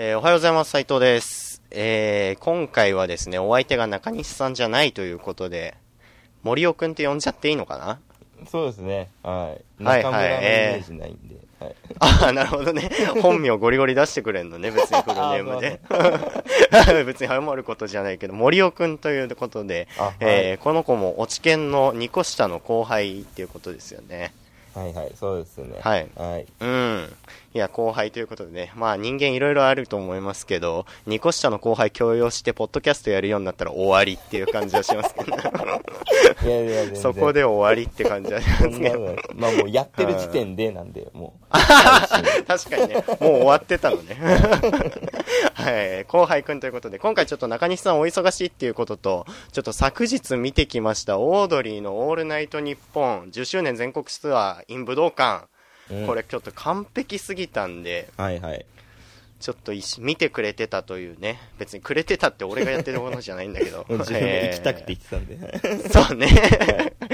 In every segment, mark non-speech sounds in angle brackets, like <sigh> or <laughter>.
えーおはようございます、斉藤です。えー今回はですね、お相手が中西さんじゃないということで、森尾くんって呼んじゃっていいのかな？そうですね。はい。はい中村のイメージないんで。はい。ああ、なるほどね。本名ゴリゴリ出してくれんのね、別にフルネームで。<laughs> 別に謝ることじゃないけど、森尾くんということで、あはいえーこの子も落研の2個下の後輩っていうことですよね。はいはい、そうですね。はいはい。うん。いや、後輩ということでね。まあ人間いろいろあると思いますけど、2個下の後輩強要して、ポッドキャストやるようになったら終わりっていう感じはしますけど、いやいや、そこで終わりって感じはしますけど。まあもうやってる時点でなんで、もう。確かにね、もう終わってたのね。はい、後輩くんということで、今回ちょっと中西さんお忙しいっていうことと、ちょっと昨日見てきました、オードリーのオールナイトニッポン10周年全国ツアー in 武道館。うんこれちょっと完璧すぎたんで、はいはい。ちょっと見てくれてたというね、別にくれてたって俺がやってるものじゃないんだけど。<laughs> 自分で行きたくて行ってたんで。え <laughs> ーそうね。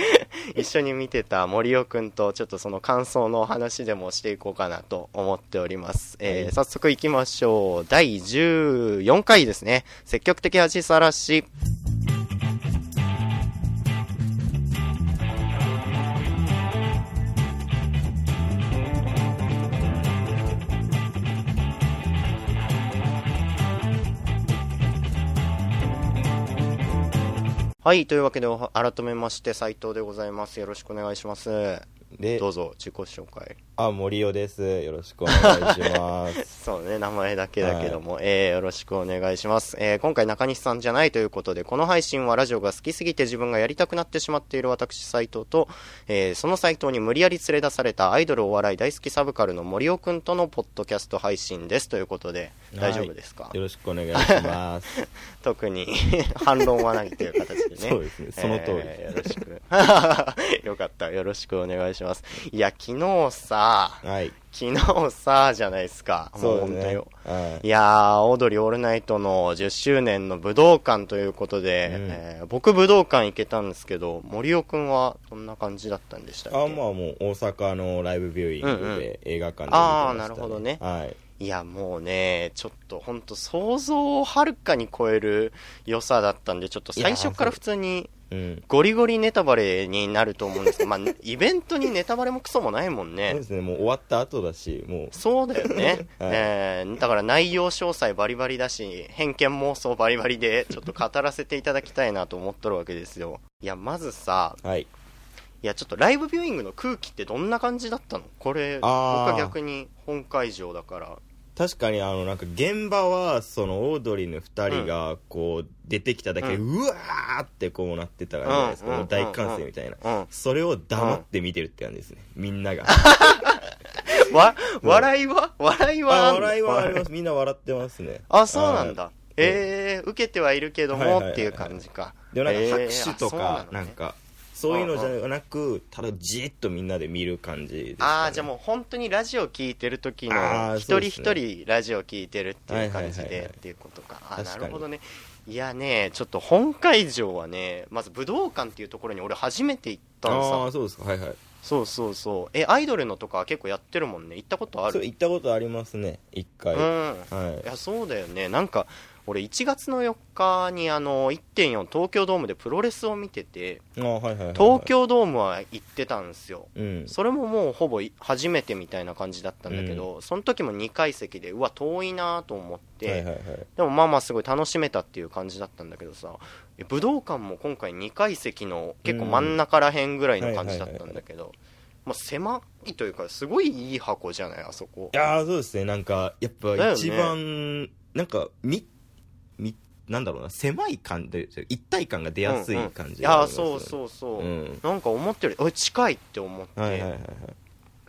<laughs> 一緒に見てた森尾くんとちょっとその感想のお話でもしていこうかなと思っております。えーはい早速行きましょう。第14回ですね。積極的恥さらし。はい、というわけで改めまして斉藤でございます。よろしくお願いします。でど、うぞ自己紹介。あ、森尾です。よろしくお願いします。<laughs> そうね、名前だけだけども、えーよろしくお願いします。えー今回中西さんじゃないということで、この配信はラジオが好きすぎて自分がやりたくなってしまっている私斉藤と、えーその斉藤に無理やり連れ出されたアイドルお笑い大好きサブカルの森尾くんとのポッドキャスト配信ですということで、大丈夫ですか、よろしくお願いします。<laughs> 特に <laughs> 反論はないという形でね。そうですねその通りえーよろしく。よかった。よろしくお願いします。いや、昨日さ、はい。昨日さ、じゃないですか。もそううですねよ。。はいいやー、オードリーオールナイトの10周年の武道館ということで、うんえー僕武道館行けたんですけど、森尾くんはどんな感じだったんでしたっけ？あ、まあもう大阪のライブビューイングで映画館でねあーなるほどねはい。いや、もうね、ちょっと本当想像をはるかに超える良さだったんで、ちょっと最初から普通にうん。ゴリゴリネタバレになると思うんですけど、まあ、イベントにネタバレもクソもないもんそうねで。すね、もう終わった後だし、もう、そうだよね。は <laughs> いえーだから内容詳細バリバリだし、偏見妄想バリバリで、ちょっと語らせていただきたいなと思っとるわけですよ。いや、まずさ、はい。いや、ちょっとライブビューイングの空気ってどんな感じだったの？これ、僕は逆に本会場だから。確かにあのなんか現場はそのオードリーの2人がこう出てきただけでううわーってこうなってた感じじゃないですか、うん。大歓声みたいな、うん。それを黙って見てるって感じですねみんなが。<laughs> わ、笑いは？笑いはあ笑いはあります。みんな笑ってますね。あ、そうなんはだ。えー、受けてはいるけどもっていう感じか。い。でもなんかえー拍手とかのね。なんかそういうのじゃなくただじーっとみんなで見る感じねああ、じゃあもう本当にラジオ聞いてる時の一人一人ラジオ聞いてるっていう感じでっていうことか。あなるほどね。いやね、ちょっと本会場はね、まず武道館っていうところに俺初めて行ったのさ。ああそうですかはいはいそうそうそう。え、アイドルのとかは結構やってるもんね。行ったことある？行ったことありますね一回、うん。はいいや、そうだよね。なんか、俺1月の4日にあの、1.4東京ドームでプロレスを見てて、東京ドームは行ってたんですよ。うん。それももうほぼい初めてみたいな感じだったんだけど、その時も2階席でうわ遠いなと思って、でもまあまあすごい楽しめたっていう感じだったんだけどさえ武道館も今回2階席の結構真ん中らへんぐらいの感じだったんだけど、まあ、狭いというかすごいいい箱じゃないあそこ。いやーそうですね。なんかやっぱ一番、なんかみみなんだろうな狭い感じ一体感が出やすい感じいやそうそうそう、う。ん。なんか思ったよりえ近いって思って、はいはいはいはい。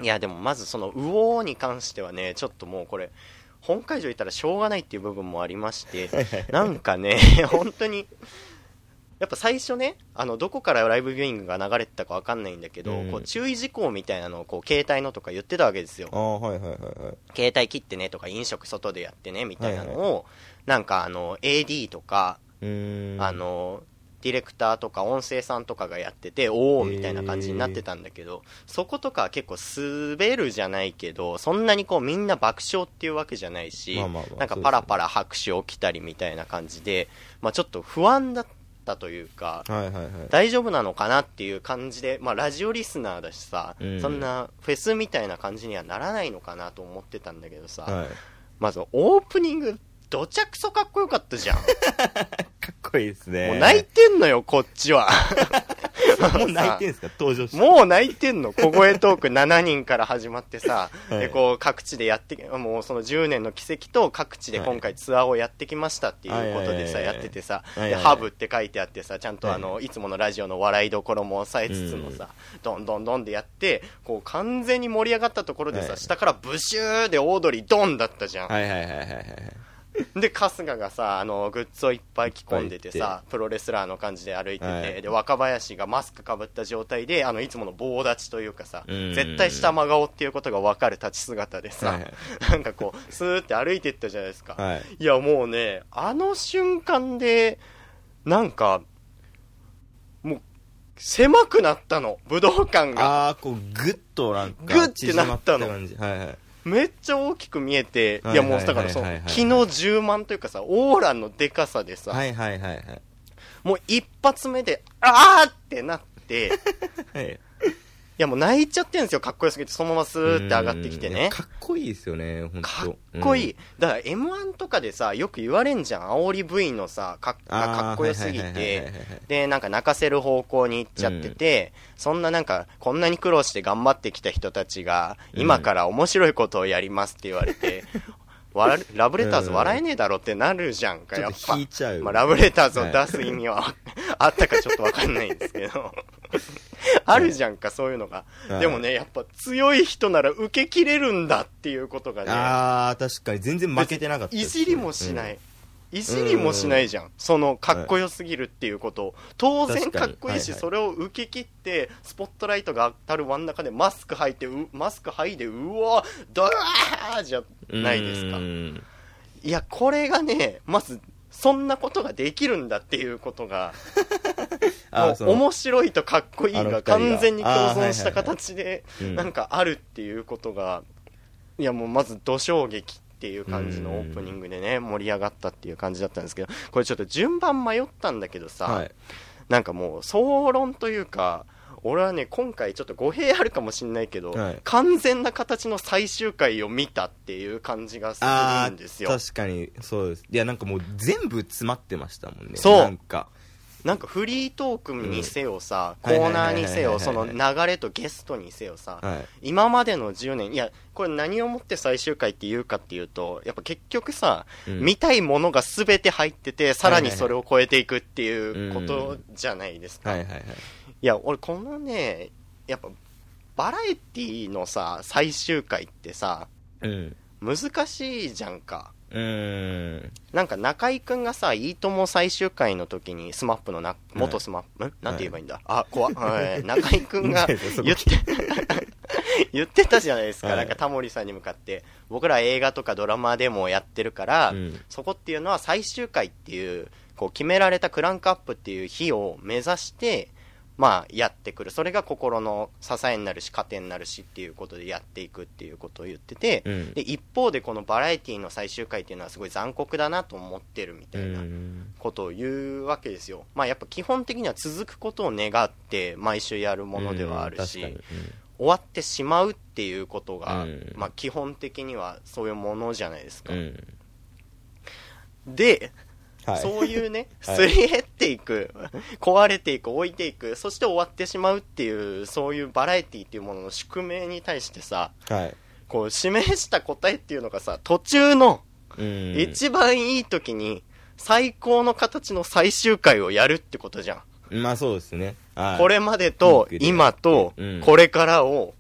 いやでもまずその魚に関してはねちょっともうこれ本会場行ったらしょうがないっていう部分もありましてなんかね <laughs> 本当にやっぱ最初ねあのどこからライブビューイングが流れてたかわかんないんだけど、うん。こう注意事項みたいなのをこう携帯のとか言ってたわけですよ。はいはいはいはい。携帯切ってねとか飲食外でやってねみたいなのを、なんかあの AD とか、あのディレクターとか音声さんとかがやってておおみたいな感じになってたんだけど、そことかは結構滑るじゃないけどそんなにこうみんな爆笑っていうわけじゃないし、なんかパラパラ拍手起きたりみたいな感じで、まあ、ちょっと不安だったというか、大丈夫なのかなっていう感じで、まあ、ラジオリスナーだしさ、うん。そんなフェスみたいな感じにはならないのかなと思ってたんだけどさ、はい。まずオープニングどちゃくそかっこよかったじゃん。<laughs> かっこいいですね。もう泣いてんのよ、こっちは。<laughs> もう泣いてんすか？<laughs> 登場して。もう泣いてんの。小声トーク7人から始まってさ、はい。でこう各地でやってもうその10年の奇跡と各地で今回ツアーをやってきましたっていうことでさ、はいやっててさ、でハブって書いてあってさちゃんとあの、、はい。つものラジオの笑いどころも抑えつつもさ、どんどんどんでやってこう完全に盛り上がったところでさ、はい。下からブシューでオードリードンだったじゃん、はいはいはいはいはい <laughs> で春日がさあのグッズをいっぱい着込んでてさプロレスラーの感じで歩いてて、はい。で若林がマスクかぶった状態であのいつもの棒立ちというかさうん。絶対下真顔っていうことが分かる立ち姿でさ、はいはい。<laughs> なんかこうスーって歩いていったじゃないですか、はい。いやもうねあの瞬間でなんかもう狭くなったの武道館が。ああこうグッとなんかグッてなったの。はいはいめっちゃ大きく見えて、はいいやもうだからそのはいはいはいはい気の充満というかさオーラのでかさでさ、はいはいはいはい。もう一発目で、あーってなって、い <laughs> はいやもう泣いちゃってんですよ、かっこよすぎて、そのままスーって上がってきてね。かっこいいですよね本当。かっこいい。だから M1 とかでさ、よく言われんじゃん。煽り V のさ、かっがかっこよすぎて。はいはい、で、なんか泣かせる方向に行っちゃってて、そんななんか、こんなに苦労して頑張ってきた人たちが、うん。今から面白いことをやりますって言われて、<laughs> わラブレターズ笑えねえだろってなるじゃんか、ちょっとやっぱ。引いちゃう。まあ、ラブレターズを出す意味は、<laughs> あったかちょっとわかんないんですけど。<laughs> あるじゃんか、そういうのが。はいでもね、やっぱ強い人なら受けきれるんだっていうことがね、ああ確かに全然負けてなかったいじりもしない。いじりもしないじゃん。その、かっこよすぎるっていうことを。当然確かっこいいし、それを受け切って、スポットライトが当たる真ん中でマスク履いて、うマスク剥いで、うわドワーじゃないですかう。んいや、これがね、まず、そんなことができるんだっていうことが、<laughs> 面白いとかっこいいが完全に共存した形でうん。なんかあるっていうことがいやもうまず土衝撃っていう感じのオープニングでね盛り上がったっていう感じだったんですけどこれちょっと順番迷ったんだけどさ、はい。なんかもう総論というか俺はね今回ちょっと語弊あるかもしれないけど、はい。完全な形の最終回を見たっていう感じがすあるんですよ。ー確かにそうです。いやなんかもう全部詰まってましたもんね。そう。なんかなんかフリートークにせよさ、うん。コーナーにせよ、そのはい流れとゲストにせよさ、はい。今までの10年、いや、これ何をもって最終回って言うかっていうと、やっぱ結局さ、うん。見たいものが全て入ってて、さらにそれを超えていくっていうことじゃないですか。はいや、俺このね、やっぱ、バラエティのさ、最終回ってさ、うん。難しいじゃんか。うーん。なんか中居くんがさ、いいとも最終回の時に、 SMAP のな、元 SMAP、ん？なんて言えばいいんだ、あ、怖っ。<laughs> はい。中居くんが言って、<laughs> 言ってたじゃないですか。はい。なんかタモリさんに向かって、僕ら映画とかドラマでもやってるから、うん。そこっていうのは最終回っていう、こう決められたクランクアップっていう日を目指して、まあ、やってくる。それが心の支えになるし、糧になるしっていうことでやっていくっていうことを言ってて、うんで、一方でこのバラエティの最終回っていうのはすごい残酷だなと思ってるみたういな。んことを言うわけですよ。まあやっぱ基本的には続くことを願って毎週やるものではあるし、うん確か終わってしまうっていうことが、うんまあ基本的にはそういうものじゃないですか。で、はい。そういうね、<laughs> はい。すり減っていく、壊れていく、置いていく、そして終わってしまうっていう、そういうバラエティっていうものの宿命に対してさ、はい。こう示した答えっていうのがさ、途中のうん。一番いい時に最高の形の最終回をやるってことじゃん。まあそうですね。はい。これまでと今とうん。これからを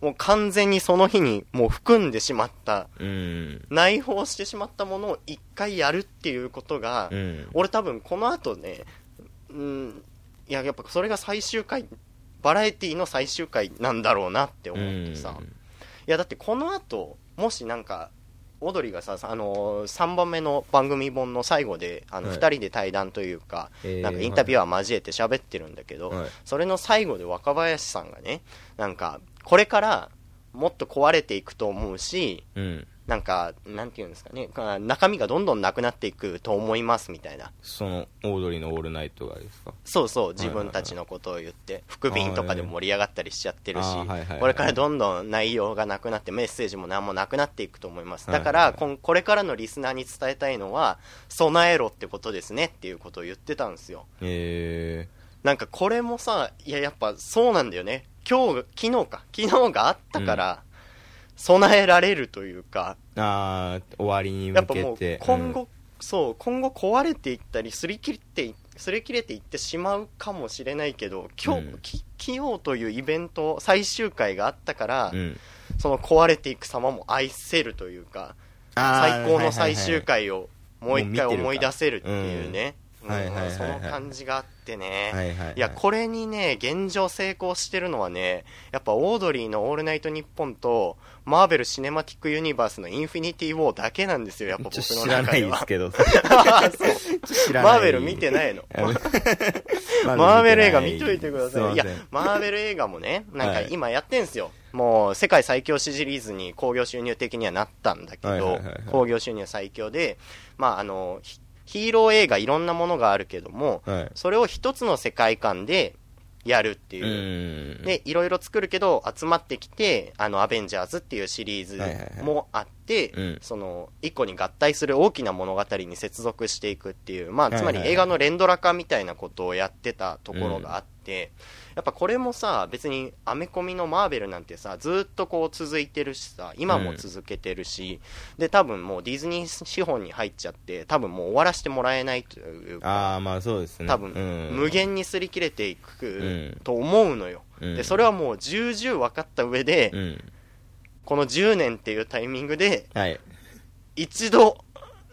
もう完全にその日にもう含んでしまったうん。内包してしまったものを一回やるっていうことが、うん。俺多分この後ねうんいややっぱそれが最終回バラエティの最終回なんだろうなって思ってさ、いやだってこの後もしなんかオードリーがさ、あのー、3番目の番組本の最後で、あの、はい。2人で対談というか、えーなんかインタビュアー交えて喋ってるんだけど、はい。それの最後で若林さんがね、なんか、これからもっと壊れていくと思うし、うんなんか、なんていうんですかね、あ中身がどんどんなくなっていくと思いますみたいな。そのオードリーの「オールナイト」がですか？そうそう、自分たちのことを言って、福瓶とかで盛り上がったりしちゃってるしこれからどんどん内容がなくなって、メッセージも何もなくなっていくと思います。だから、これからのリスナーに伝えたいのは、備えろってことですねっていうことを言ってたんですよ。えなんかこれもさ、いや、やっぱそうなんだよね。今日、昨日か、昨日があったから、備えられるというか、ー、ああ終わりに向やっぱもうけて今後、そう今後壊れていったり擦り切ってい擦り切れていってしまうかもしれないけど今日、うん。き昨日というイベント最終回があったから、うん、うんその壊れていく様も愛せるというか最高の最終回をもう一回思い出せるっていうね、うんはいはいはいはい。その感じがあってね、はいはいはい。いや、これにね、現状成功してるのはね、やっぱオードリーのオールナイトニッポンと、マーベル・シネマティック・ユニバースのインフィニティ・ウォーだけなんですよ、やっぱ僕ちょの知らないで中では。すけど。あ <laughs> そう。知らない。マーベル見てないの。マ <laughs> マーベル映画見といてください。いやすません、マーベル映画もね、なんかはい。今やってんすよ。もう、世界最強シリーズに興行収入的にはなったんだけどはいはいはいはい、興行収入最強で、まああの、ヒヒーロー映画いろんなものがあるけども、はい。それを一つの世界観でやるってういう。ん。で、いろいろ作るけど、集まってきて、あの、アベンジャーズっていうシリーズもあって、うん。その、一個に合体する大きな物語に接続していくっていう、まあ、つまり映画の連ドラ化みたいなことをやってたところがあって、やっぱこれもさ、別にアメコミのマーベルなんてさ、ずっとこう続いてるしさ、今も続けてるし、で、多分もうディズニー資本に入っちゃって、多分もう終わらせてもらえないというか、ああまあそうですね。多分、うん。無限に擦り切れていくん。と思うのよ、うん。でそれはもう重々分かった上で、うんこの10年っていうタイミングではい。一度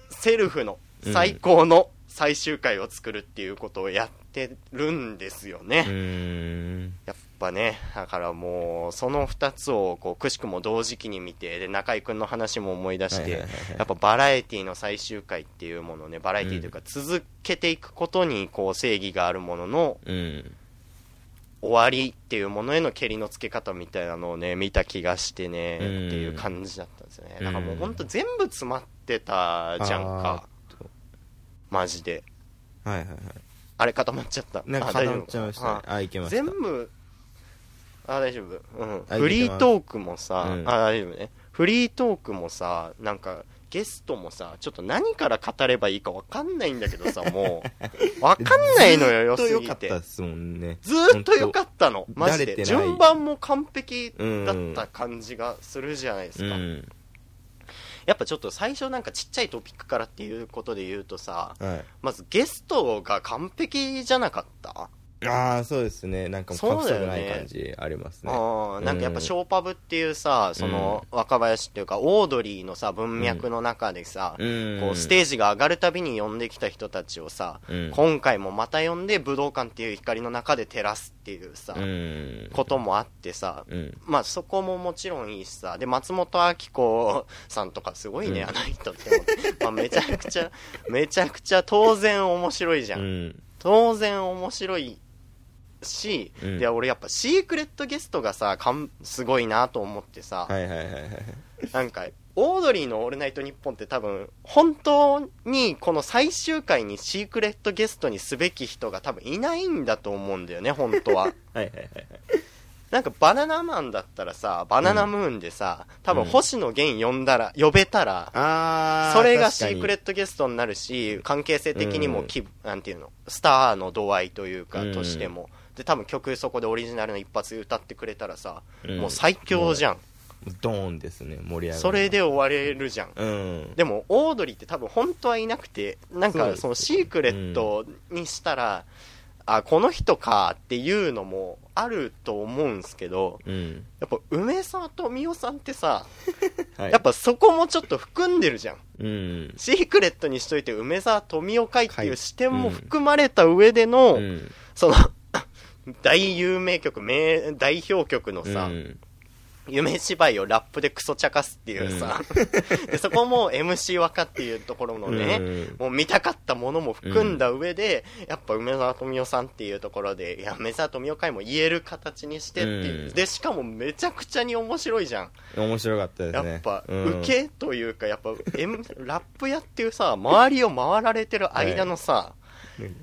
セルフの最高の最終回を作るっていうことをやってるんですよね、うーん。やっぱねだからもうその2つをこうくしくも同時期に見てで中居君の話も思い出して、はいはいはいはい。やっぱバラエティの最終回っていうものねバラエティというか続けていくことにこう正義があるもののうん終わりっていうものへの蹴りのつけ方みたいなのをね見た気がしてね、うん。っていう感じだったんですよね。うん。だからもうほんと全部詰まってたじゃんか。マジで。はいはいはい。あれ固まっちゃった。なんか固まっちゃいました。ねああいけました。全部あ大丈夫、うん、あフリートークもさ、うん。あ大丈夫ね。フリートークもさなんかゲストもさちょっと何から語ればいいか分かんないんだけどさもう。<laughs> 分かんないのよ良ずっと良すぎてかったっすもんね。ずーっと良かっったの。マジで。順番も完璧だった感じがするじゃないですか、うん。やっぱちょっと最初なんかちっちゃいトピックからっていうことで言うとさはい。まずゲストが完璧じゃなかった？ああそうですね。なんかもう隠したくない感じありますね。ああなんかやっぱショーパブっていうさ、その若林っていうかオードリーのさ文脈の中でさ、うん。こうステージが上がるたびに呼んできた人たちをさ、うん。今回もまた呼んで武道館っていう光の中で照らすっていうさ、うん。こともあってさ、うん。まあそこももちろんいいしさで松本明子さんとかすごいね、うん。あの人って。まあ、めちゃくちゃめちゃくちゃ当然面白いじゃん、うん。当然面白いし、うん。で俺やっぱシークレットゲストがさかんすごいなと思ってさ、はいはいはいはいなんかオードリーの「オールナイトニッポン」って多分本当にこの最終回にシークレットゲストにすべき人が多分いないんだと思うんだよね本当は。<laughs> はいはいはいなんかバナナマンだったらさバナナムーンでさ、多分うん。星野源呼んだら呼べたら、ああそれがシークレッットゲストになるし関係性的にもき、なんていうのスターの度合いというかうん。としても、で多分曲そこでオリジナルの一発歌ってくれたらさ、うん。もう最強じゃん、ドーンですね盛り上がるそれで終われるじゃん。うん。でもオードリーって多分本当はいなくてなんかそのシークレットにしたら、あこの人かっていうのもあると思うんすけどうん。やっぱ梅沢富美男さんってさ、<laughs> はい。やっぱそこもちょっと含んでるじゃん。うん。シークレットにしといて梅沢富美男会っていはいう視点も含まれた上での、うん。その大有名曲名代表曲のさ、うん。夢芝居をラップでクソ茶化すっていうさ、<laughs> でそこも MC 若っていうところのね、うん。もう見たかったものも含んだ上で、やっぱ梅沢富美男さんっていうところで、いや、梅沢富美男会も言える形にしてっていう、うん。で、しかもめちゃくちゃに面白いじゃん。面白かったですね。やっぱ、うん。受けというか、やっぱ、M、ラップやっていうさ、周りを回られてる間のさ、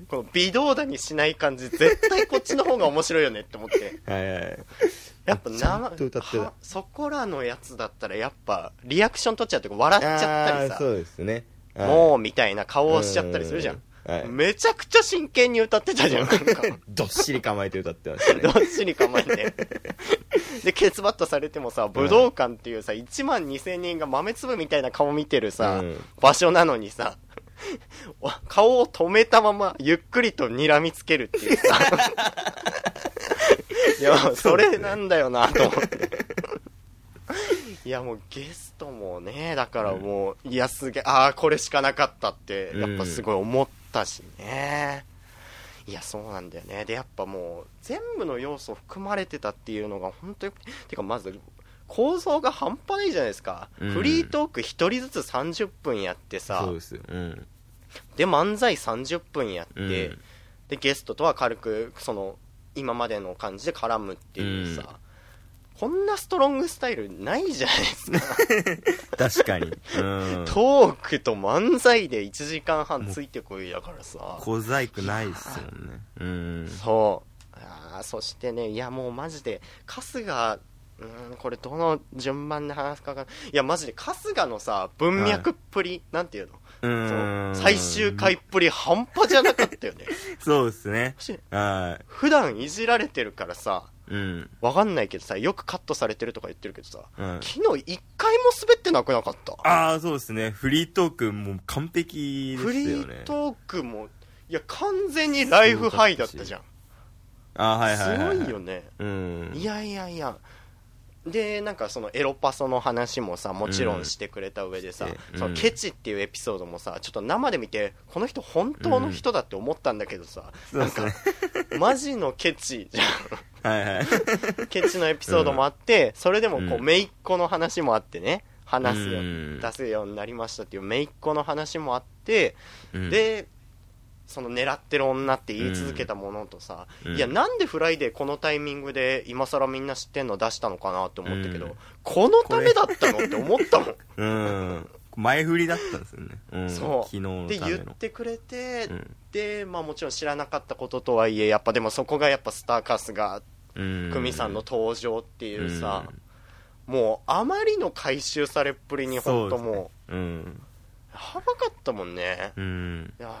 この微動だにしない感じ、絶対こっちの方が面白いよねって思って。<laughs> はいはいやっぱちゃんと歌ってたはそこらのやつだったらやっぱリアクション取っちゃうとか笑っちゃったりさ。そうですね。はい。もうみたいな顔をしちゃったりするじゃん、うんはい。めちゃくちゃ真剣に歌ってたじゃん。<laughs> どっしり構えて歌ってましたね。<laughs> どっしり構えて。でケツバットされてもさ武道館っていうさ1万2000人が豆粒みたいな顔見てるさ、うん。場所なのにさ <laughs> 顔を止めたままゆっくりと睨みつけるっていうさ。<laughs> いやそれなんだよなと思って。いやもうゲストもねだからもう、いやすげえああこれしかなかったってやっぱすごい思ったしね、いやそうなんだよね。でやっぱもう全部の要素含まれてたっていうのが本当にてかまず構造が半端ないじゃないですか、うん。フリートーク1人ずつ30分やってさ。そうですよ。うんで漫才30分やって、うん。でゲストとは軽くその今までの感じで絡むっていうさ、こんなストロングスタイルないじゃないですか。<laughs> 確かに。うん。トークと漫才で1時間半ついてこいだからさ。小細工ないっすもんね。うん。そう。あーそしてねいやもうマジで春日うんこれどの順番で話すかがい。やマジで春日のさ文脈っぷり、なんていうの？う最終回っぷり半端じゃなかったよね。<laughs> そうですね。しは普段いじられてるからさいうん。わかんないけどさよくカットされてるとか言ってるけどさ、うん。昨日一回も滑ってなくなかった？ああそうですね。フリートークもう完璧ですよね。フリートークもいや完全にライフハイだったじゃん。あーはいすはいはい、はい、ごいよね。うん。いやいやいやでなんかそのエロパソの話もさもちろんしてくれた上でさ、うん。そのケチっていうエピソードもさちょっと生で見てこの人本当の人だって思ったんだけどさ、なんかマジのケチじゃん。はいはい。<laughs> ケチのエピソードもあって、それでもこう、うん。姪っ子の話もあってね、話す出すようになりましたっていう姪っ子の話もあって、うん。で、その狙ってる女って言い続けたものとさ、うん。いや、なんでフライデーこのタイミングで今更みんな知ってんの出したのかなって思ったけど、うん。このためだったのって思ったもん。うん。前振りだったんですよね、うん、そう。昨日ので、言ってくれて、うん。で、まあもちろん知らなかったこととはいえ、やっぱでもそこがやっぱスターカスが、うん。久美さんの登場っていうさ、もうあまりの回収されっぷりに本当もううん。やばかったもんね、うん。いや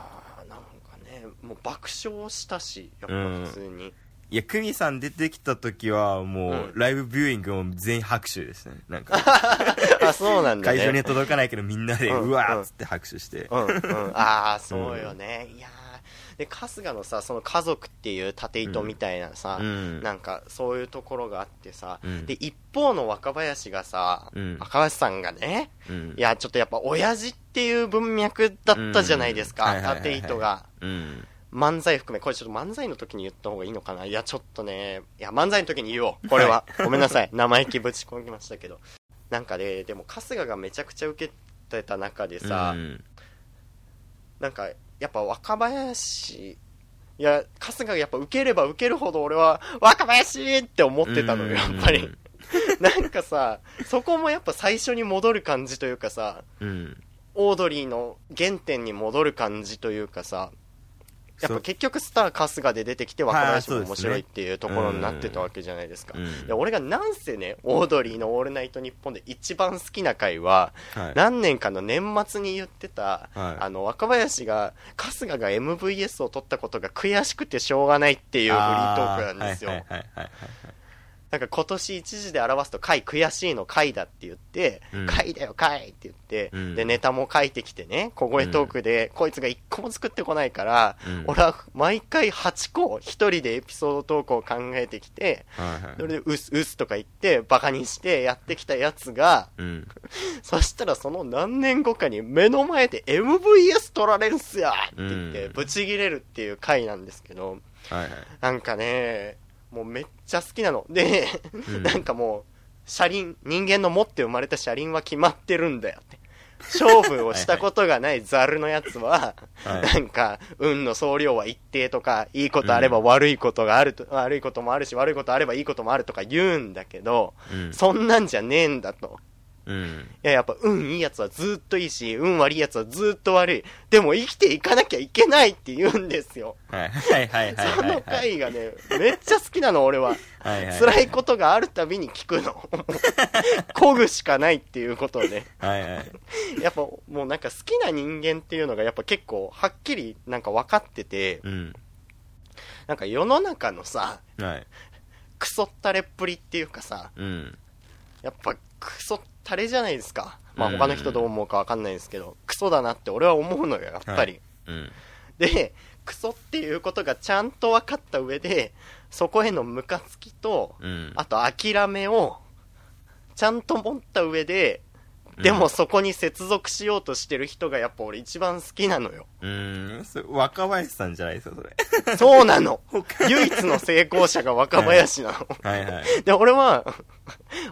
ねもう爆笑したしやっぱ普通に、いや久美さん出てきた時はもう、うん。ライブビューイングも全員拍手ですね。なんか。<laughs> あそうなんだね。会場には届かないけどみんなでうんうわーっつって拍手して、うんうん。ああそうよね、いやー。で春日のさその家族っていう縦糸みたいなさ、うん。なんかそういうところがあってさ、うん。で一方の若林がさ、うん。若林さんがねうん。いやちょっとやっぱ親父っていう文脈だったじゃないですか、縦糸が。うん。漫才含めこれちょっと漫才の時に言った方がいいのかな？いやちょっとねいや漫才の時に言おう。これは、ごめんなさい。生意気ぶち込みましたけど。なんかねでも春日がめちゃくちゃ受けてた中でさ、うん。なんかやっぱ若林いや春日がやっぱ受ければ受けるほど俺は若林って思ってたのよやっぱり。なんかさそこもやっぱ最初に戻る感じというかさうんオードリーの原点に戻る感じというかさやっぱ結局スター春日で出てきて若林も面白いっていうところになってたわけじゃないですか。うん。で俺がなんせね、オードリーの「オールナイトニッポン」で一番好きな回は、はい。何年かの年末に言ってた、はい。あの若林が春日が MVS を取ったことが悔しくてしょうがないっていうフリートークなんですよ。なんか今年一時で表すと回悔しいの回だって言って、うん。回だよ回って言って、うん。でネタも書いてきてね小声トークで、こいつが一個も作ってこないから、うん。俺は毎回8個一人でエピソードトークを考えてきてそれでうすうすとか言ってバカにしてやってきたやつがうん。<laughs> そしたらその何年後かに目の前で MVS 取られるっすよって言って、うん。ブチギレるっていう回なんですけどはいはい。なんかねもうめっちゃ好きなの。で、うん。なんかも車輪人間の持って生まれた車輪は決まってるんだよって。勝負をしたことがないザルのやつは、はい。なんか、運の総量は一定とか、いいことあれば悪いことがあると、悪いこともあるし、悪いことあればいいこともあるとか言うんだけど、うん。そんなんじゃねえんだと。うんいや、やっぱ運いいやつはずっといいし、運悪いやつはずっと悪い。でも生きていかなきゃいけないって言うんですよ。はいはいはいはいそのはいはい回がね、めっちゃ好きなの、俺は。はいはい辛いことがあるたびに聞くの。<laughs> こぐしかないっていうことで。はいはいやっぱもうなんか好きな人間っていうのがやっぱ結構はっきりなんか分かってて、うんなんか世の中のさ、はいクソったれっぷりっていうかさ、うんやっぱクソったれじゃないですか。まあうん他の人どう思うか分かんないですけど、クソだなって俺は思うのよ、やっぱり。うんで、クソっていうことがちゃんと分かった上で、そこへのムカつきと、うんあと諦めを、ちゃんと持った上で、でもそこに接続しようとしてる人がやっぱ俺一番好きなのよ。うーんそれ若林さんじゃないですかそれそうなの <laughs> 唯一の成功者が若林なの。はいはいで、俺は、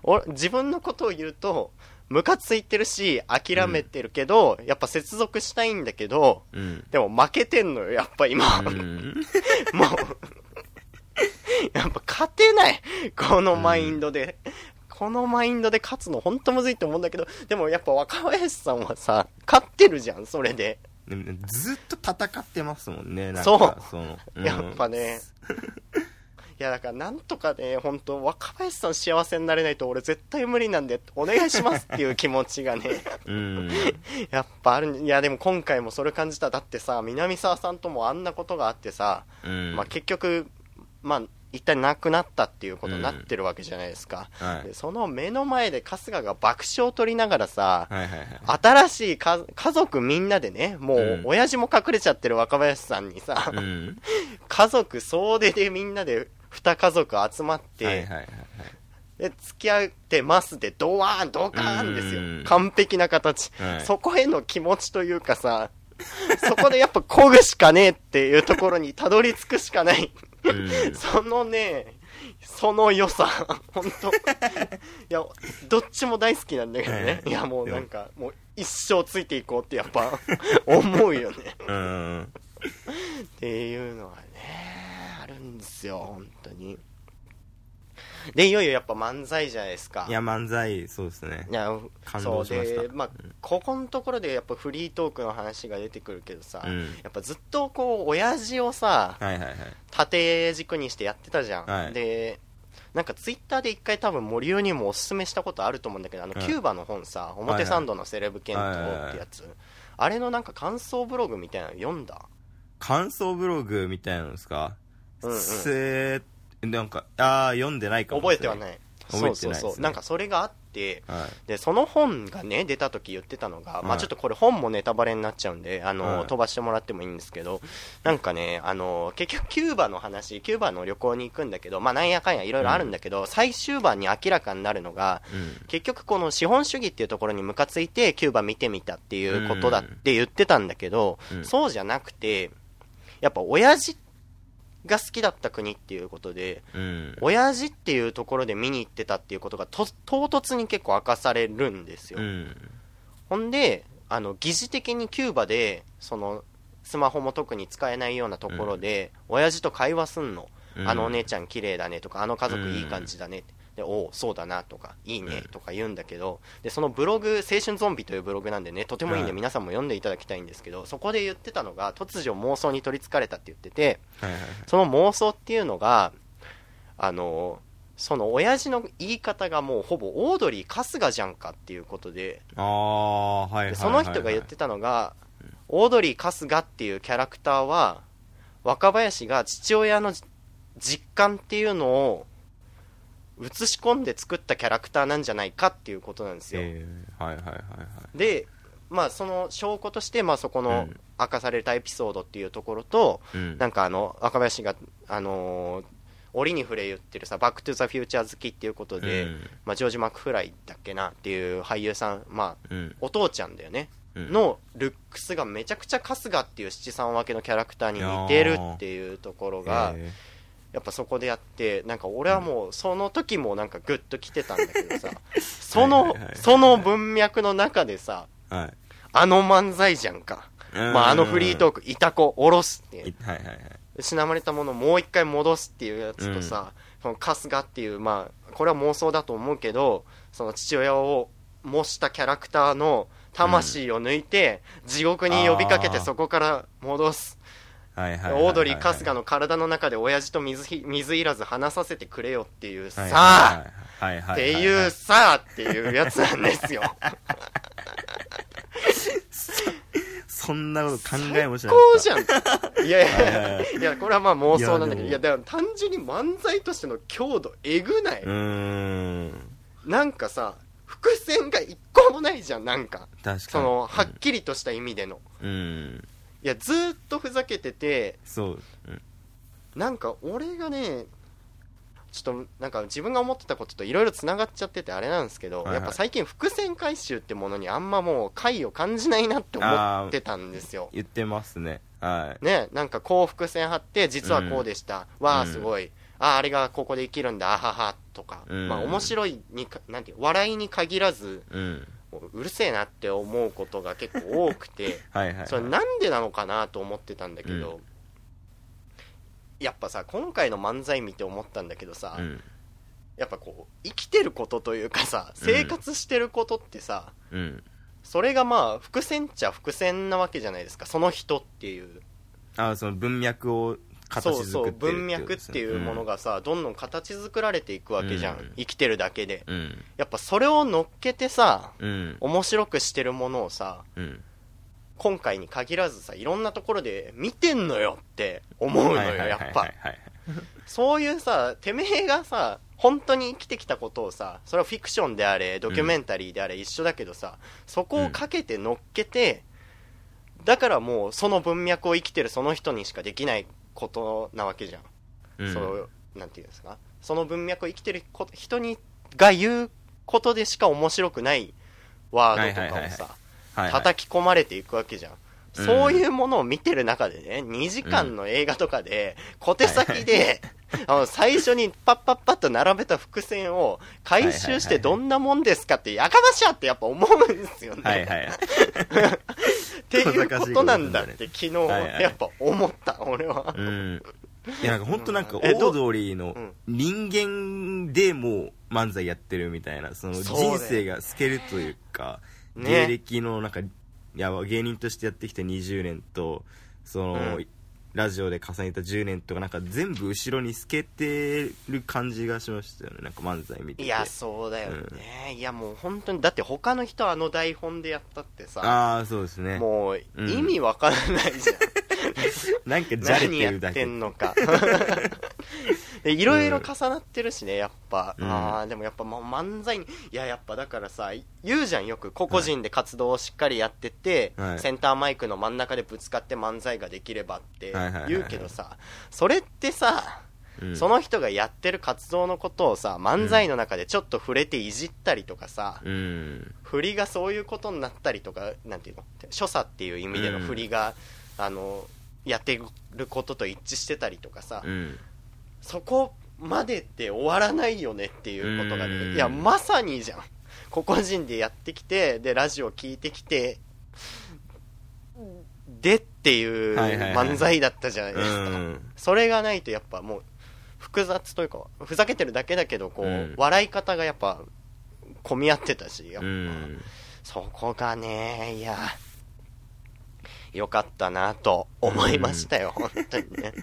俺自分のことを言うと、ムカついてるし、諦めてるけど、やっぱ接続したいんだけど、うんでも負けてんのよ、やっぱ今。うん <laughs> もう、やっぱ勝てない。このマインドで。このマインドで勝つのほんとむずいと思うんだけど、でもやっぱ若林さんはさ、勝ってるじゃん、それで。でもねずっと戦ってますもんねなんかそうその、うんやっぱね。<laughs> いやだからなんとかね、本当若林さん幸せになれないと俺絶対無理なんで、お願いしますっていう気持ちがね、うん <laughs> やっぱある。いやでも今回もそれ感じた。だってさ、南沢さんともあんなことがあってさ、うんまあ結局、まあ一体亡くなったっていうことになってるわけじゃないですか。はい。でその目の前で春日が爆笑を取りながらさ、はいはいはい。新しいか家族みんなでね、もう、うん。親父も隠れちゃってる若林さんにさ、うん。<laughs> 家族総出でみんなで二家族集まって、はいはいはいはい。で付き合ってますでドワーンドカーンですよ、うん。完璧な形、はい。そこへの気持ちというかさそこでやっぱ漕ぐしかねえっていうところにたどり着くしかないうん。そのねその良さ本当。いやどっちも大好きなんだけどね、はいいやもうなんかもう一生ついていこうってやっぱ思うよね。うん。っていうのはねあるんですよ本当に <laughs> でいよいよやっぱ漫才じゃないですか。いや漫才そうですね。いや感動しました。そうでまあ、ここのところでやっぱフリートークの話が出てくるけどさ、うん。やっぱずっとこう親父をさはいはいはい。縦軸にしてやってたじゃん、はい。でなんかツイッターで一回多分森生にもおすすめしたことあると思うんだけどあの、はいキューバの本さ表参道のセレブ剣闘ってやつ、あれのなんか感想ブログみたいなの読んだ？感想ブログみたいなのですか？うんうん。せーなんかああ読んでないかも。覚えてはない。覚えてないね。そうそうそう。なんかそれがあってはい。でその本がね出た時言ってたのが、まはい。あちょっとこれ本もネタバレになっちゃうんであの、はい。飛ばしてもらってもいいんですけどなんかねあの結局キューバの話キューバの旅行に行くんだけどまあなんやかんやいろいろあるんだけど、最終盤に明らかになるのがうん。結局この資本主義っていうところにムカついてキューバ見てみたっていうことだって言ってたんだけど、うん。そうじゃなくてやっぱ親父が好きだった国っていうことでうん。親父っていうところで見に行ってたっていうことがと唐突に結構明かされるんですよ、うん。ほんであの疑似的にキューバでそのスマホも特に使えないようなところで、親父と会話すんの、うん。あのお姉ちゃん綺麗だねとかあの家族いい感じだねってでおうそうだなとかいいねとか言うんだけどでそのブログ「青春ゾンビ」というブログなんでねとてもいいんではい皆さんも読んでいただきたいんですけどそこで言ってたのが突如妄想に取りつかれたって言っててその妄想っていうのが、あの、その親父の言い方がもうほぼオードリー春日じゃんかっていうことで、ああはいはいその人が言ってたのが、オードリー春日っていうキャラクターは、若林が父親の実感っていうのを映し込んで作ったキャラクターなんじゃないかっていうことなんですよ。えーはいはいはいはい。で、まあその証拠として、まあそこのうん。明かされたエピソードっていうところと、うん。なんかあの若林が、あのー折に触れ言ってるさ「バック・トゥ・ザ・フューチャー」好きっていうことで、うん。まあ、ジョージ・マクフライだっけなっていう俳優さん、まあ、うん。お父ちゃんだよね、うん。のルックスがめちゃくちゃ春日っていう七三分けのキャラクターに似てるっていうところが、えやっぱそこでやってなんか俺はもうその時もなんかグッと来てたんだけどさそのその文脈の中でさはい。あの漫才じゃんか、まあ、あのフリートークいたこ下ろすっていう。いはいはいはい。失われたものをもう一回戻すっていうやつとさ、その春日っていうまあこれは妄想だと思うけどその父親を模したキャラクターの魂を抜いて、地獄に呼びかけてそこから戻すはいはいオードリー春日の体の中で親父と水ひ水いらず話させてくれよっていうさ。あっていうさあっていうやつなんですよ。<laughs> そんなこと考えもしなこかっうじゃん。いやいやはいいやこれはまあ妄想なんだけど。いいややだから単純に漫才としての強度えぐない、なんかさ伏線が一個もないじゃんなんか。そのはっきりとした意味での。うんいやずーっとふざけててそう。うんなんか俺がねちょっとなんか自分が思ってたことといろいろつながっちゃっててあれなんですけど、はいはい。やっぱ最近伏線回収ってものにあんまもう回を感じないなって思ってたんですよ。言ってますね。はい。ねなんかこう伏線張って実はこうでした、わあうん。すごい、ああれがここで生きるんだ。あはは。とか、うん。まあ面白いにかなんていう笑いに限らずうんうるせえなって思うことが結構多くて <laughs> はいはいはい。それなんでなのかなと思ってたんだけど、やっぱさ今回の漫才見て思ったんだけどさ、うん。やっぱこう生きてることというかさ生活してることってさ、うん。それがまあ伏線っちゃ伏線なわけじゃないですか。その人っていう。あその文脈を形そうそう作ってる文脈っていうものがさ、どんどん形作られていくわけじゃん、うん。生きてるだけで。うん。やっぱそれを乗っけてさうん。面白くしてるものをさうん。今回に限らずさいろんなところで見てんのよって思うのよやっぱ。<laughs> そういうさてめえがさ本当に生きてきたことをさそれはフィクションであれドキュメンタリーであれ一緒だけどさ、そこをかけて乗っけて、だからもうその文脈を生きてるその人にしかできないことなわけじゃん、うん。そのなんていうんですか。その文脈を生きてるこ人にが言うことでしか面白くないワードとかをさ、叩き込まれていくわけじゃん、うん。そういうものを見てる中でね2時間の映画とかで小手先で、<laughs> あの最初にパッパッパッと並べた伏線を回収してどんなもんですかってやかましゃってやっぱ思うんですよね、はいはい <laughs> っていうことなんだって昨日 <laughs> やっぱ思った俺は。うん。いやなんか本当なんかオードリーの人間でもう漫才やってるみたいなその人生が透けるというかね。芸歴のなんかいや芸人としてやってきた20年とその、うんラジオで重ねた10年とかなんか全部後ろに透けてる感じがしましたよね。なんか漫才見てて。いやそうだよね、いやもう本当にだって他の人あの台本でやったってさ。ああそうですね。もううん意味わからないじゃん、なんかじゃれ何やっててるだけんのか。で <laughs> いろいろ重なってるしねやっぱ、うん。ああでもやっぱもう漫才にいややっぱだからさ言うじゃんよく個々人で活動をしっかりやってて、はい。センターマイクの真ん中でぶつかって漫才ができればって言うけどさそれってさうん。その人がやってる活動のことをさ漫才の中でちょっと触れていじったりとかさ、うん。振りがそういうことになったりとかなんていうの？所作っていう意味での振りが、あのやってることと一致してたりとかさ、うんそこまでって終わらないよねっていうことがね、うん。いやまさにじゃん。個々人でやってきてでラジオ聞いてきてでっていう漫才だったじゃないですか、うん。それがないとやっぱもう複雑というかふざけてるだけだけどこう、うん。笑い方がやっぱ混み合ってたしやっぱ、うん。そこがねいやよかったなと思いましたよ、本当にね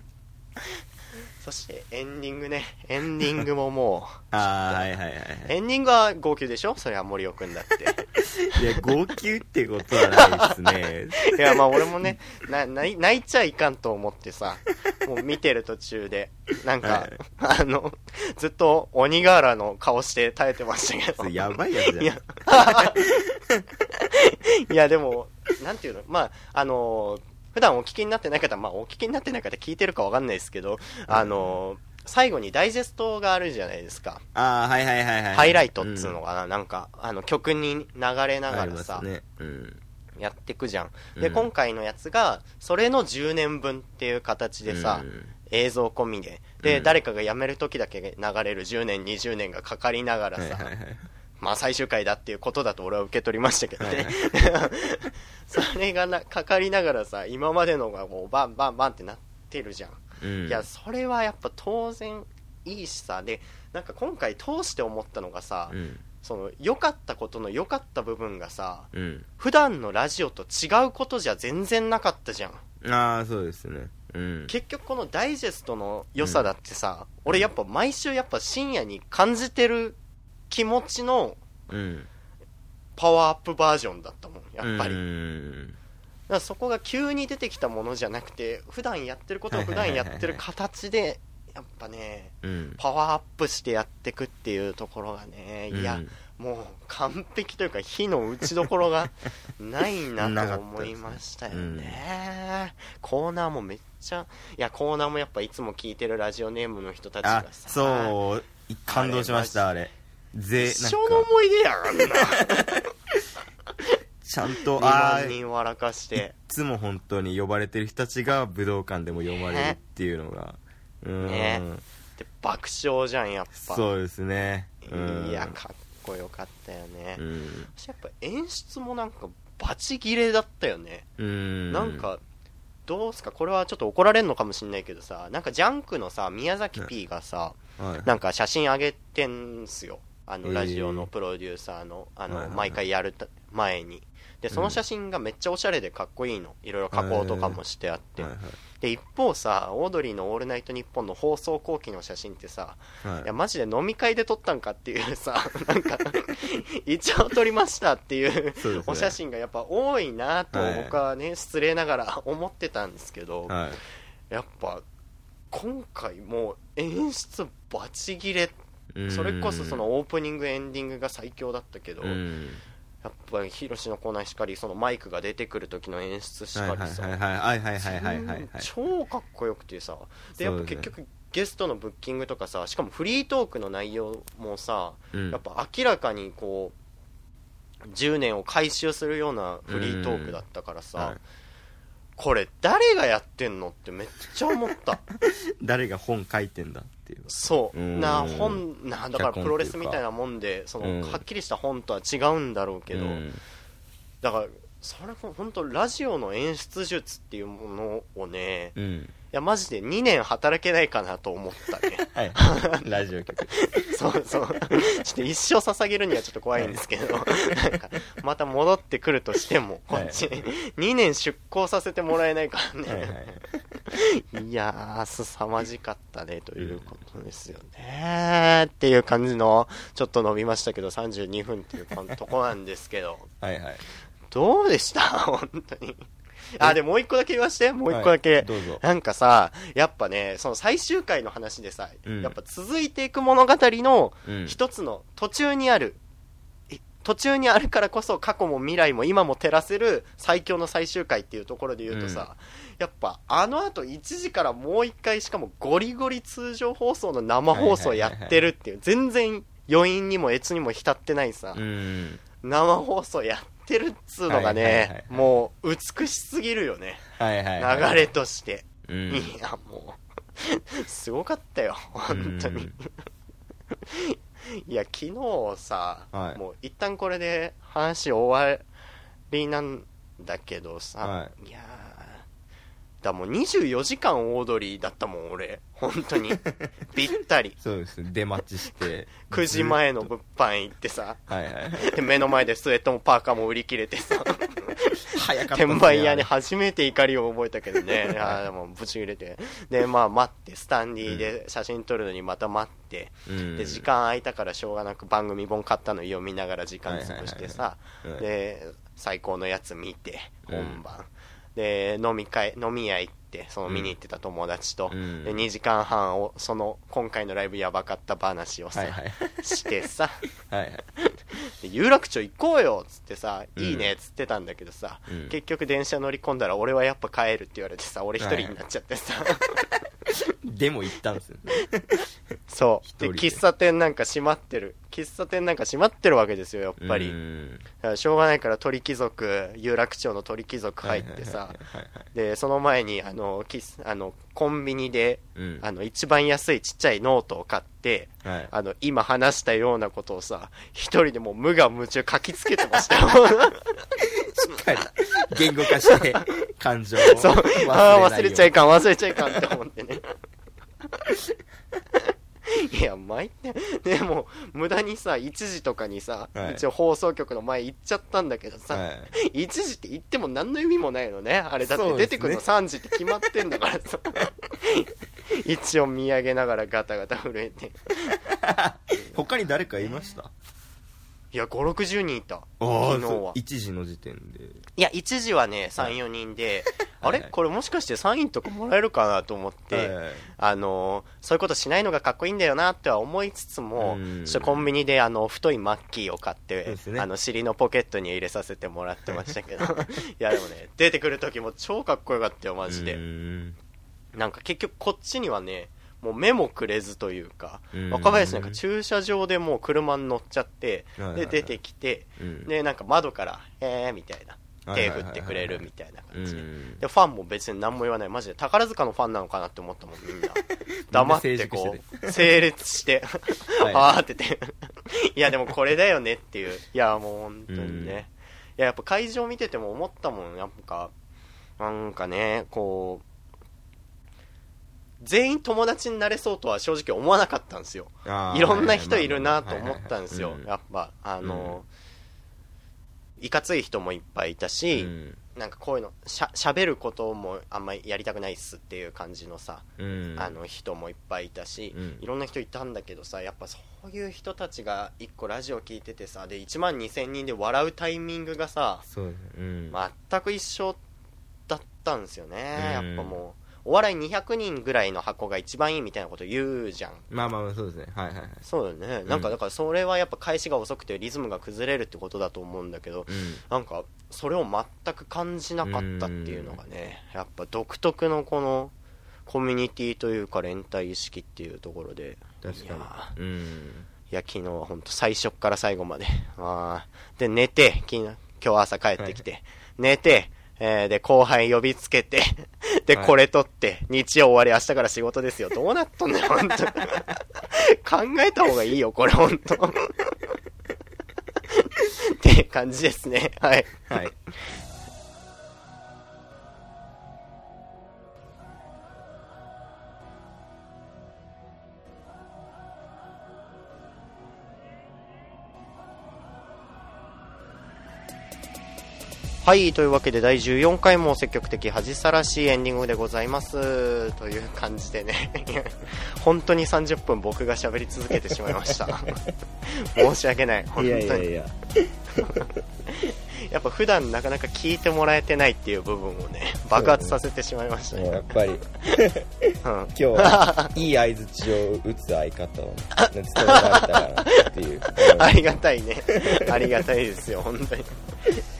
そしてエンディングね。エンディングもも <laughs> ああはいはいはいはうエンディングは号泣でしょ？それは森尾くんだって。いいや号泣ってことはないですね。<laughs> いやまあ俺もねな泣い泣いちゃいかんと思ってさもう見てる途中でなんか、はい。あのずっと鬼瓦の顔して耐えてましたけど。やばいやつじゃん。いや。<laughs> いやでもなんていうの？まああの普段お聞きになってない方まあお聞きになってない方聞いてるかわかんないですけど、あの最後にダイジェストがあるじゃないですか、ああはいはいはいはい。ハイライトっつうのかな、なんかあの曲に流れながらさ、ね。うん。やってくじゃん。で、うん。今回のやつがそれの10年分っていう形でさ、うん。映像込みで。で、うん。誰かが辞める時だけ流れる10年20年がかかりながらさ、はいはいはいまあ最終回だっていうことだと俺は受け取りましたけどね、はい <laughs> それがなかかりながらさ今までのがもうバンバンバンってなってるじゃん、うん。いやそれはやっぱ当然いいしさ。でなんか今回通して思ったのがさ、うん。その良かったことの良かった部分がさうん。普段のラジオと違うことじゃ全然なかったじゃん。ああそうですね。うん。結局このダイジェストの良さだってさ、俺やっぱ毎週やっぱ深夜に感じてる気持ちのうん。パワーアップバージョンだったもんやっぱり、うだんからそこが急に出てきたものじゃなくて普段やってることを普段やってる形で <laughs> やっぱねうん。パワーアップしてやってくっていうところがねいや、うん。もう完璧というか火の打ちどころがないなと <laughs> 思いましたよね。コーナーもめっちゃいやコーナーもやっぱいつも聞いてるラジオネームの人たちあがさそう感動しましたあれぜ一生の思い出やんあんなちゃんと2ああ人笑かして。つも本当に呼ばれてる人たちが武道館でも呼ばれるっていうのが。うん。ね。で爆笑じゃんやっぱ。そうですね。うん。いやかっこよかったよね、うん。私やっぱ演出もなんかバチギレだったよね。うん。なんか、どうすか、これはちょっと怒られるのかもしれないけどさ、なんかジャンクのさ、宮崎 P がさ、はい。なんか写真上げてんすよ。あの、えー。ラジオのプロデューサーの、あの、毎回やるた前に。で、その写真がめっちゃおしゃれでかっこいいの。いろいろ加工とかもしてあって。はいで、一方さ、オードリーのオールナイトニッポンの放送後期の写真ってさ、はい。いや、マジで飲み会で撮ったんかっていうさ、<laughs> なんか、一応撮りましたっていうお写真がやっぱ多いなとはい僕はね、失礼ながら思ってたんですけど、はい。やっぱ、今回もう演出バチギレ、うんそれこそそのオープニングエンディングが最強だったけど、やっぱりヒロシのコーナーしかりそのマイクが出てくる時の演出しかりさ超かっこよくてさでやっぱ結局ゲストのブッキングとかさしかもフリートークの内容もさ、やっぱ明らかにこう10年を回収するようなフリートークだったからさ、うんはい。これ誰がやってんのってめっちゃ思った。<laughs> 誰が本書いてんだっていう。そう。うん。な本なだからプロレスみたいなもんでその、うん。はっきりした本とは違うんだろうけど、うん。だからそれも本当ラジオの演出術っていうものをねうん。いやマジで2年働けないかなと思ったね。<laughs> はい。<laughs> ラジオ局。<laughs> そうそう。ちょっと一生捧げるにはちょっと怖いんですけど、なんか、また戻ってくるとしても、こっち、2年出向させてもらえないからね。はいはいい。やー、凄まじかったね、ということですよね。っていう感じの、ちょっと伸びましたけど、32分っていうとこなんですけど、はいはいどうでした？<laughs> 本当に。あ、でもう一個だけ言わして、もう一個だけ。はいなんかさ、やっぱね、その最終回の話でさ、うん。やっぱ続いていく物語のうん。一つの途中にある、え途中にあるからこそ過去も未来も今も照らせる最強の最終回っていうところで言うとさ、やっぱあの後1時からもう一回しかもゴリゴリ通常放送の生放送やってるっていう、全然余韻にも越にも浸ってないさ、うん。生放送やってるっつうのがはいはいはいねはい、もう美しすぎるよね。はいはいはい。流れとして。うん。いや、もう、すごかったよ、本当に。うん。<laughs> いや、昨日さ、はい。もう一旦これで話終わりなんだけどさ、、はいやーだもう24時間オードリーだったもん、俺。本当に。<laughs> ぴったり。そうですね。出待ちして。<laughs> 9時前の物販行ってさ、はいはいはい。で目の前でスウェットもパーカーも売り切れてさ、<laughs> 早かったね転売屋に初めて怒りを覚えたけどね、あーでもぶち切れて。で、まあ待って、スタンディーで写真撮るのにまた待って、うん。で、時間空いたからしょうがなく番組本買ったの読みながら時間潰してさ。で、最高のやつ見て、うん。本番。で、飲み会、飲み屋行って、その見に行ってた友達と、うん。で、2時間半を、その、今回のライブやばかった話をさ、はいはい。してさ、<laughs> はい有楽町行こうよっつってさ、うん。いいねっつってたんだけどさ、うん。結局電車乗り込んだら俺はやっぱ帰るって言われてさ、俺一人になっちゃってさ、<laughs> でも行ったんですよねそう。で、喫茶店なんか閉まってる。喫茶店なんか閉まってるわけですよ、やっぱり。しょうがないから鳥貴族、有楽町の鳥貴族入ってさ、で、その前に、あの、キスあの、コンビニで、うんあの、一番安いちっちゃいノートを買って、はいあの、今話したようなことをさ、一人でもう無我夢中書きつけてましたよ。<laughs> しっかり言語化して感情を <laughs> そう、ああ、忘れちゃいかかん、忘れちゃいかんって思ってね。<laughs> いや、参って、でも、無駄にさ、1時とかにさ、はい一応放送局の前行っちゃったんだけどさ、はい1時って言っても何の意味もないのね。あれだって出てくるの3時って決まってんだからさ。<laughs> 一応見上げながらガタガタ震えて。他に誰かいました？いや、5、60人いた。あ昨日は。1時の時点で。いや、1時はね、3、4人で、あれ？はい。これもしかしてサインとかもらえるかなと思って、はい。はいあのーそういうことしないのがかっこいいんだよなっては思いつつも、うん。ちょっとコンビニであの太いマッキーを買って、ね。あの尻のポケットに入れさせてもらってましたけど、<laughs> いやでもね、出てくる時も超かっこよかったよ、マジうで。ん。なんか結局こっちにはね、もう目もくれずというかうん、若林なんか駐車場でもう車に乗っちゃってで出てきて、うんでなんか窓から、えーみたいな、手振ってくれるみたいな感じで。ファンも別に何も言わない。マジで宝塚のファンなのかなって思ったもん、みんな。<laughs> 黙ってこう、整列して、<laughs> はいあーってて。いや、でもこれだよねっていう。いや、もう本当にね。いや、やっぱ会場見てても思ったもん。やっぱ、なんかね、こう、全員友達になれそうとは正直思わなかったんですよ。いろんな人いるなと思ったんですよ。やっぱ、あの、いかつい人もいっぱいいたし、うん。なんかこういうのしゃ喋ることもあんまりやりたくないっすっていう感じのさ、うん。あの人もいっぱいいたし、うん。いろんな人いたんだけどさやっぱそういう人たちが一個ラジオ聞いててさで1万2000人で笑うタイミングがさ全く一緒だったんですよね、うん。やっぱもうお笑い200人ぐらいの箱が一番いいみたいなこと言うじゃん。まあまあまあそうですね。はいはいはい。そうだよね、なんかだからそれはやっぱ開始が遅くてリズムが崩れるってことだと思うんだけど、うん。なんかそれを全く感じなかったっていうのがねやっぱ独特のこのコミュニティというか連帯意識っていうところで確かいやにうん。いや昨日は本当最初から最後まで。あー。で寝て昨日今日朝帰ってきて、寝てえーで、後輩呼びつけて、<laughs> で、はいこれ取って、日曜終わり、明日から仕事ですよ。どうなっとんだよ、本当 <laughs> 考えた方がいいよ、これ、本当 <laughs> って感じですね。はい。はいはい、というわけで第14回も積極的恥さらしいエンディングでございます。という感じでね、<laughs> 本当に30分僕が喋り続けてしまいました。<laughs> 申し訳ない、本当に。いやいやいや <laughs> やっぱ普段なかなか聞いてもらえてないっていう部分をね、爆発させてしまいましたもうやね。っぱりうん今日はいい相づちを打つ相方をね務められたからっていうありがたいね。ありがたいですよ、本当に。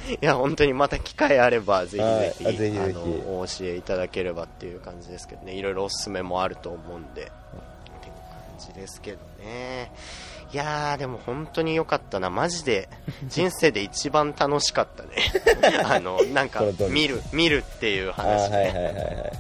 <laughs> いや、本当にまた機会あれば、ぜひぜひ、ぜひぜひお教えいただければっていう感じですけどね、いろいろおすすめもあると思うんで、っていう感じですけどね。いやー、でも本当に良かったな。マジで、人生で一番楽しかったね。<laughs> あの、なんか見る、見るっていう話ね。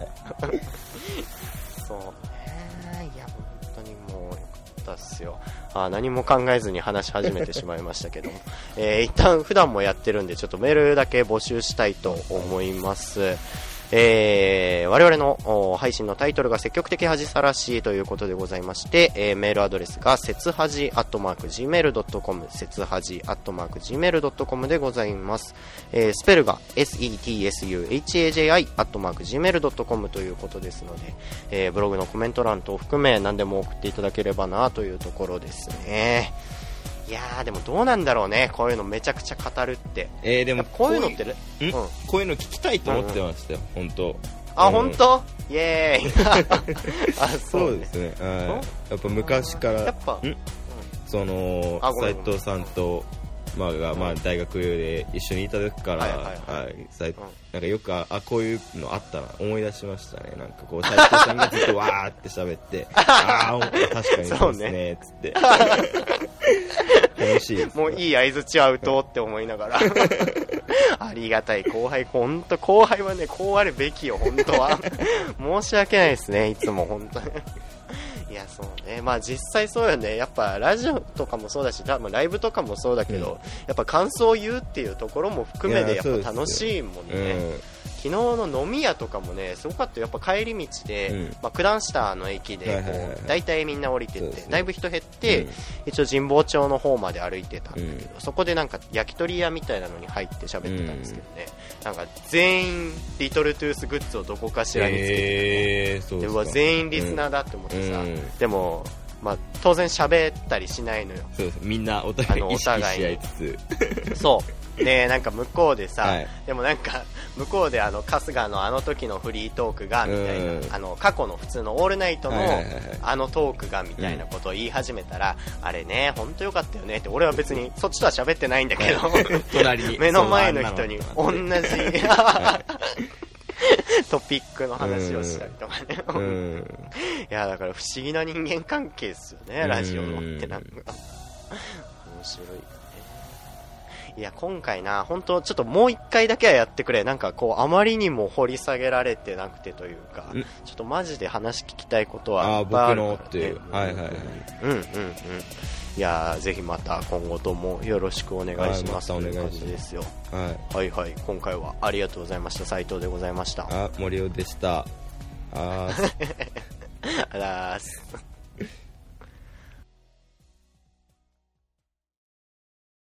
<laughs> そうね。いや、本当にもう良かったっすよ。あ何も考えずに話し始めてしまいましたけども。<laughs> えー一旦普段もやってるんで、ちょっとメールだけ募集したいと思います。えー我々の配信のタイトルが積極的恥さらしということでございまして、えーメールアドレスが、せつはじ、アットマーク、gmail.com、せつはじ、アットマーク、gmail.com でございます。えースペルが、setsuhaji、アットマーク、gmail.com ということですので、えーブログのコメント欄等含め何でも送っていただければなというところですね。いやー、でもどうなんだろうね。こういうのめちゃくちゃ語るって。えー、でもこういうのってうんこういうの聞きたいと思ってましたよ、本当。あ、うん。本当？イエーイ。<laughs> あ、そそうですね、はい、やっぱ昔からやっぱ、ん？そのあごめん。斉藤さんとまあが、まあ、大学で一緒にいた時から、はいはいはい。なんかよくああこういうのあったな思い出しましたね。なんかこう斉藤さんがずっとわーって喋って <laughs> ああ確かにそうですねつって。<laughs> 楽しいもういい相づちは打とうって思いながら。<laughs> ありがたい後輩。本当後輩はねこうあるべきよ本当は。申し訳ないですねいつも本当にいやそうね。まあ実際そうよね。やっぱラジオとかもそうだし多分ライブとかもそうだけど、やっぱ感想を言うっていうところも含めてやっぱ楽しいもんね、うん昨日の飲み屋とかもねすごかったよ。やっぱ帰り道で、うん。まあ、九段下の駅でこう大体みんな降りてって、ね。だいぶ人減って、うん。一応神保町の方まで歩いてたんだけど、うん。そこでなんか焼き鳥屋みたいなのに入って喋ってたんですけどね、なんか全員リトルトゥースグッズをどこかしらにつけてて、えー、で全員リスナーだって思ってさ、うん。でも、まあ、当然喋ったりしないのよ。そうみんなお互い意識し合いつつ。そうでなんか向こうでさ、はい。でもなんか向こうであの春日のあの時のフリートークがみたいな、うん。あの過去の普通の「オールナイト」のあのトークがみたいなことを言い始めたら、あれね本当よかったよねって俺は別にそっちとは喋ってないんだけど <laughs> <laughs> 目の前の人に同じトピックの話をしたりとかね、うん。いやだから不思議な人間関係ですよね、うんラジオのってなんか。面白いいや今回な本当ちょっともう一回だけはやってくれ。なんかこうあまりにも掘り下げられてなくてというかん。ちょっとマジで話聞きたいことああはいっぱいあ僕るから、ね、のっていう。はいはいはい。うんうんうん。いやーぜひまた今後ともよろしくお願いします、はいまたお願いします。という感じですよ。はい。はいはい。今回はありがとうございました。斉藤でございました。ああ森尾でした。あー。<laughs> らーす